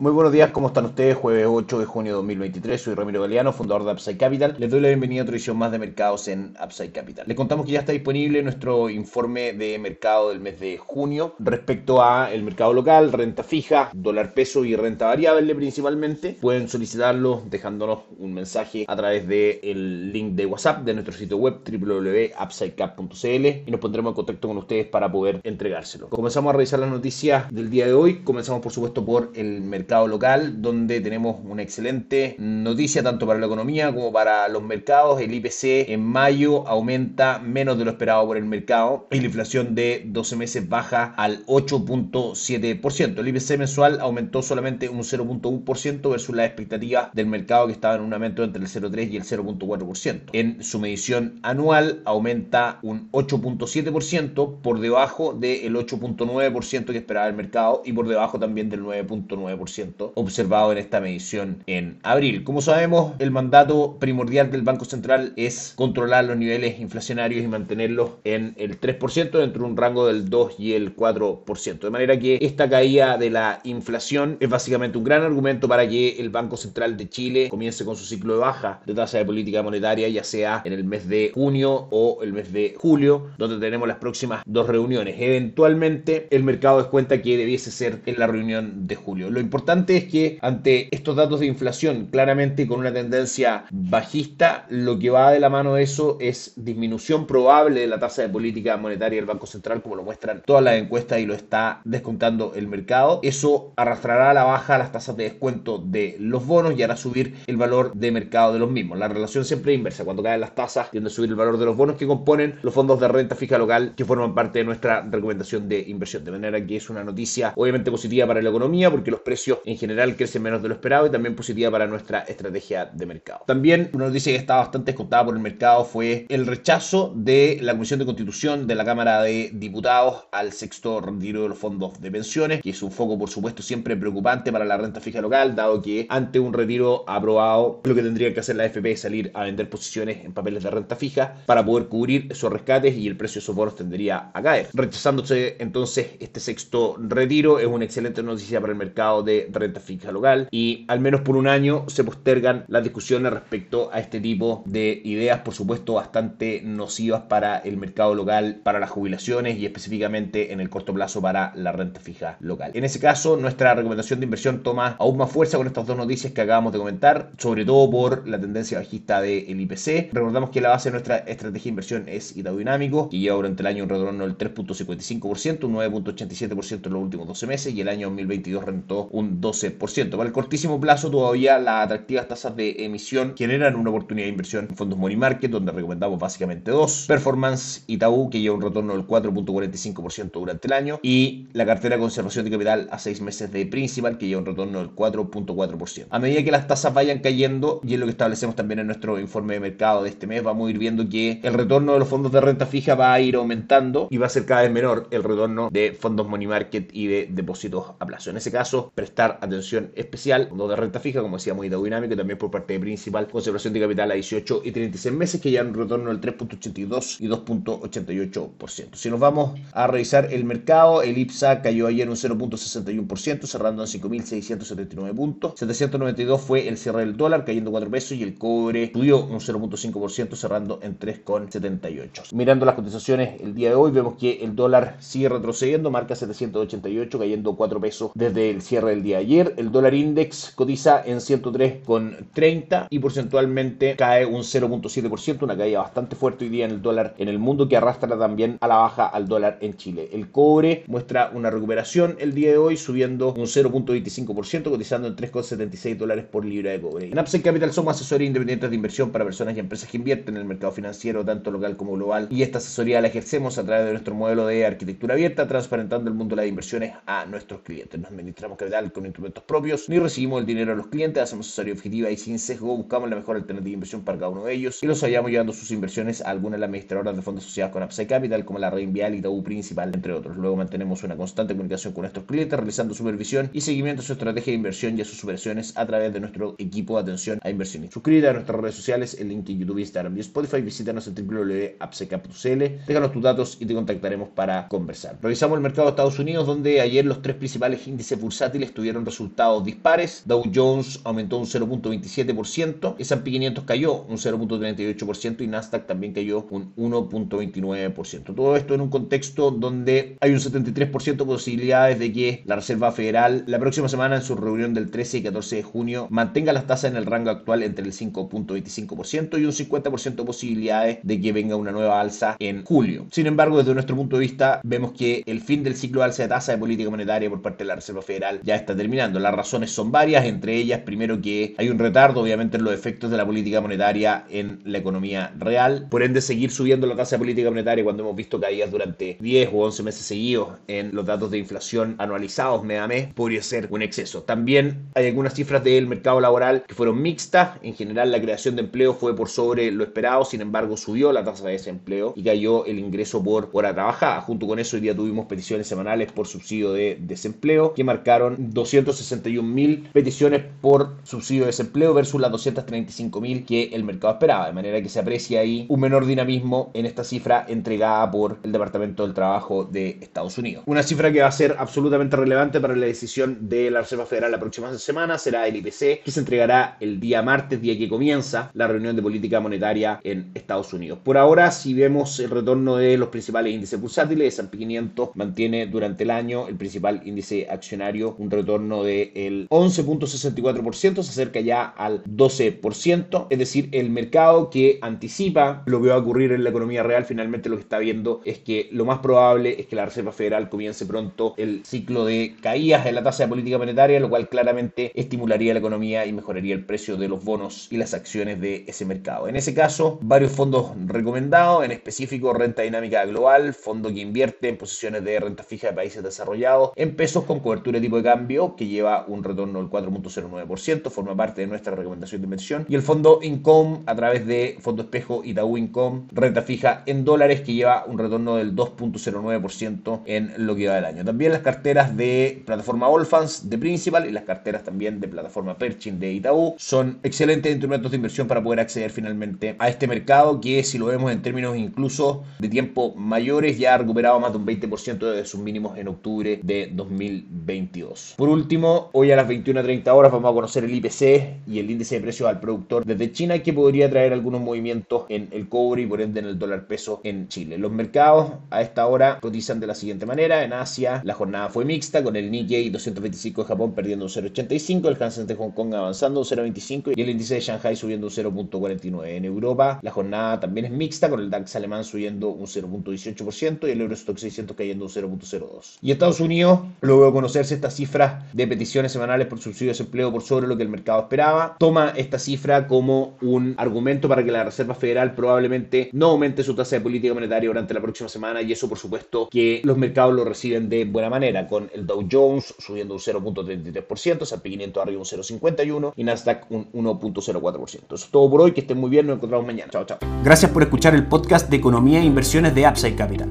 Muy buenos días, ¿cómo están ustedes? Jueves 8 de junio de 2023, soy Ramiro Galeano, fundador de Upside Capital. Les doy la bienvenida a otra edición más de mercados en Upside Capital. Les contamos que ya está disponible nuestro informe de mercado del mes de junio respecto a el mercado local, renta fija, dólar peso y renta variable principalmente. Pueden solicitarlo dejándonos un mensaje a través del link de WhatsApp de nuestro sitio web www.upsidecap.cl y nos pondremos en contacto con ustedes para poder entregárselo. Comenzamos a revisar las noticias del día de hoy. Comenzamos por supuesto por el mercado local, donde tenemos una excelente noticia tanto para la economía como para los mercados. El IPC en mayo aumenta menos de lo esperado por el mercado y la inflación de 12 meses baja al 8.7%. El IPC mensual aumentó solamente un 0.1% versus la expectativa del mercado que estaba en un aumento entre el 0.3 y el 0.4%. En su medición anual aumenta un 8.7% por debajo del 8.9% que esperaba el mercado y por debajo también del 9.9% observado en esta medición en abril. Como sabemos, el mandato primordial del Banco Central es controlar los niveles inflacionarios y mantenerlos en el 3% dentro de un rango del 2 y el 4%. De manera que esta caída de la inflación es básicamente un gran argumento para que el Banco Central de Chile comience con su ciclo de baja de tasa de política monetaria, ya sea en el mes de junio o el mes de julio, donde tenemos las próximas dos reuniones. Eventualmente, el mercado descuenta que debiese ser en la reunión de julio. Lo importante importante es que ante estos datos de inflación claramente con una tendencia bajista, lo que va de la mano de eso es disminución probable de la tasa de política monetaria del Banco Central, como lo muestran todas las encuestas y lo está descontando el mercado. Eso arrastrará a la baja las tasas de descuento de los bonos y hará subir el valor de mercado de los mismos. La relación siempre es inversa. Cuando caen las tasas, tiende a subir el valor de los bonos que componen los fondos de renta fija local que forman parte de nuestra recomendación de inversión. De manera que es una noticia obviamente positiva para la economía porque los precios en general crece menos de lo esperado y también positiva para nuestra estrategia de mercado. También una noticia que está bastante escotada por el mercado fue el rechazo de la Comisión de Constitución de la Cámara de Diputados al sexto retiro de los fondos de pensiones, que es un foco por supuesto siempre preocupante para la renta fija local, dado que ante un retiro aprobado lo que tendría que hacer la FP es salir a vender posiciones en papeles de renta fija para poder cubrir esos rescates y el precio de esos tendría a caer. Rechazándose entonces este sexto retiro es una excelente noticia para el mercado de renta fija local y al menos por un año se postergan las discusiones respecto a este tipo de ideas, por supuesto, bastante nocivas para el mercado local, para las jubilaciones y específicamente en el corto plazo para la renta fija local. En ese caso, nuestra recomendación de inversión toma aún más fuerza con estas dos noticias que acabamos de comentar, sobre todo por la tendencia bajista del IPC. Recordamos que la base de nuestra estrategia de inversión es Itaú Dinámico, y lleva durante el año un retorno del 3.55%, un 9.87% en los últimos 12 meses y el año 2022 rentó un 12%. Para el cortísimo plazo todavía las atractivas tasas de emisión generan una oportunidad de inversión en fondos money market donde recomendamos básicamente dos. Performance Itaú que lleva un retorno del 4.45% durante el año y la cartera de conservación de capital a 6 meses de principal que lleva un retorno del 4.4%. A medida que las tasas vayan cayendo y es lo que establecemos también en nuestro informe de mercado de este mes, vamos a ir viendo que el retorno de los fondos de renta fija va a ir aumentando y va a ser cada vez menor el retorno de fondos money market y de depósitos a plazo. En ese caso, prestar atención especial, no de renta fija, como decía, muy dinámico, también por parte principal, conservación de capital a 18 y 36 meses, que ya un retorno del 3.82 y 2.88%. Si nos vamos a revisar el mercado, el IPSA cayó ayer un 0.61%, cerrando en 5.679 puntos. 792 fue el cierre del dólar, cayendo 4 pesos, y el cobre subió un 0.5%, cerrando en 3.78. Mirando las cotizaciones el día de hoy, vemos que el dólar sigue retrocediendo, marca 788, cayendo 4 pesos desde el cierre del día ayer. El dólar index cotiza en 103,30 y porcentualmente cae un 0.7%, una caída bastante fuerte hoy día en el dólar en el mundo que arrastra también a la baja al dólar en Chile. El cobre muestra una recuperación el día de hoy subiendo un 0.25%, cotizando en 3,76 dólares por libra de cobre. En Upside Capital somos asesores independientes de inversión para personas y empresas que invierten en el mercado financiero tanto local como global y esta asesoría la ejercemos a través de nuestro modelo de arquitectura abierta, transparentando el mundo de las inversiones a nuestros clientes. Nos administramos capital con instrumentos propios, ni recibimos el dinero de los clientes, hacemos asesoría objetiva y sin sesgo buscamos la mejor alternativa de inversión para cada uno de ellos y los hallamos llevando sus inversiones a algunas de las administradoras de fondos asociados con Upside Capital, como la Reinvial y Itaú Principal, entre otros. Luego mantenemos una constante comunicación con nuestros clientes, realizando supervisión y seguimiento a su estrategia de inversión y a sus operaciones a través de nuestro equipo de atención a inversionistas. Suscríbete a nuestras redes sociales, el link en YouTube, Instagram y Spotify. Visítanos en www.upsidecap.cl, déjanos tus datos y te contactaremos para conversar. Revisamos el mercado de Estados Unidos, donde ayer los tres principales índices bursátiles tuvieron resultados dispares. Dow Jones aumentó un 0.27%, S&P 500 cayó un 0.38% y Nasdaq también cayó un 1.29%. Todo esto en un contexto donde hay un 73% de posibilidades de que la Reserva Federal la próxima semana en su reunión del 13 y 14 de junio mantenga las tasas en el rango actual entre el 5.25% y un 50% de posibilidades de que venga una nueva alza en julio. Sin embargo, desde nuestro punto de vista, vemos que el fin del ciclo de alza de tasa de política monetaria por parte de la Reserva Federal ya está terminando. Las razones son varias, entre ellas, primero que hay un retardo, obviamente, en los efectos de la política monetaria en la economía real. Por ende, seguir subiendo la tasa de política monetaria cuando hemos visto caídas durante 10 o 11 meses seguidos en los datos de inflación anualizados mes a mes, podría ser un exceso. También hay algunas cifras del mercado laboral que fueron mixtas. En general, la creación de empleo fue por sobre lo esperado, sin embargo, subió la tasa de desempleo y cayó el ingreso por hora trabajada. Junto con eso, hoy día tuvimos peticiones semanales por subsidio de desempleo que marcaron dos 261.000 peticiones por subsidio de desempleo versus las 235.000 que el mercado esperaba. De manera que se aprecia ahí un menor dinamismo en esta cifra entregada por el Departamento del Trabajo de Estados Unidos. Una cifra que va a ser absolutamente relevante para la decisión de la Reserva Federal la próxima semana será el IPC, que se entregará el día martes, día que comienza la reunión de política monetaria en Estados Unidos. Por ahora, si vemos el retorno de los principales índices bursátiles, S&P 500 mantiene durante el año el principal índice accionario un retorno del 11.64%, se acerca ya al 12%, es decir, el mercado que anticipa lo que va a ocurrir en la economía real, finalmente lo que está viendo es que lo más probable es que la Reserva Federal comience pronto el ciclo de caídas en la tasa de política monetaria, lo cual claramente estimularía la economía y mejoraría el precio de los bonos y las acciones de ese mercado. En ese caso, varios fondos recomendados, en específico Renta Dinámica Global, fondo que invierte en posiciones de renta fija de países desarrollados, en pesos con cobertura de tipo de cambio, que lleva un retorno del 4.09%, forma parte de nuestra recomendación de inversión, y el fondo Income a través de Fondo Espejo Itaú Income, renta fija en dólares, que lleva un retorno del 2.09% en lo que va del año. También las carteras de plataforma Allfans de Principal y las carteras también de plataforma Perchin de Itaú son excelentes instrumentos de inversión para poder acceder finalmente a este mercado que si lo vemos en términos incluso de tiempo mayores ya ha recuperado más de un 20% de sus mínimos en octubre de 2022. Por último, hoy a las 21.30 horas vamos a conocer el IPC y el índice de precios al productor desde China que podría traer algunos movimientos en el cobre y por ende en el dólar peso en Chile. Los mercados a esta hora cotizan de la siguiente manera. En Asia la jornada fue mixta con el Nikkei 225 de Japón perdiendo un 0.85, el Hansen de Hong Kong avanzando un 0.25 y el índice de Shanghai subiendo un 0.49. En Europa la jornada también es mixta con el DAX alemán subiendo un 0.18% y el Eurostock 600 cayendo un 0.02. Y Estados Unidos, luego de conocerse estas cifras de peticiones semanales por subsidio de desempleo por sobre lo que el mercado esperaba, toma esta cifra como un argumento para que la Reserva Federal probablemente no aumente su tasa de política monetaria durante la próxima semana y eso por supuesto que los mercados lo reciben de buena manera con el Dow Jones subiendo un 0.33%, S&P 500 arriba un 0.51 y Nasdaq un 1.04%. Eso es todo por hoy, que estén muy bien, nos encontramos mañana. Chao, chao. Gracias por escuchar el podcast de Economía e Inversiones de Upside Capital.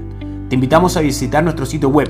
Te invitamos a visitar nuestro sitio web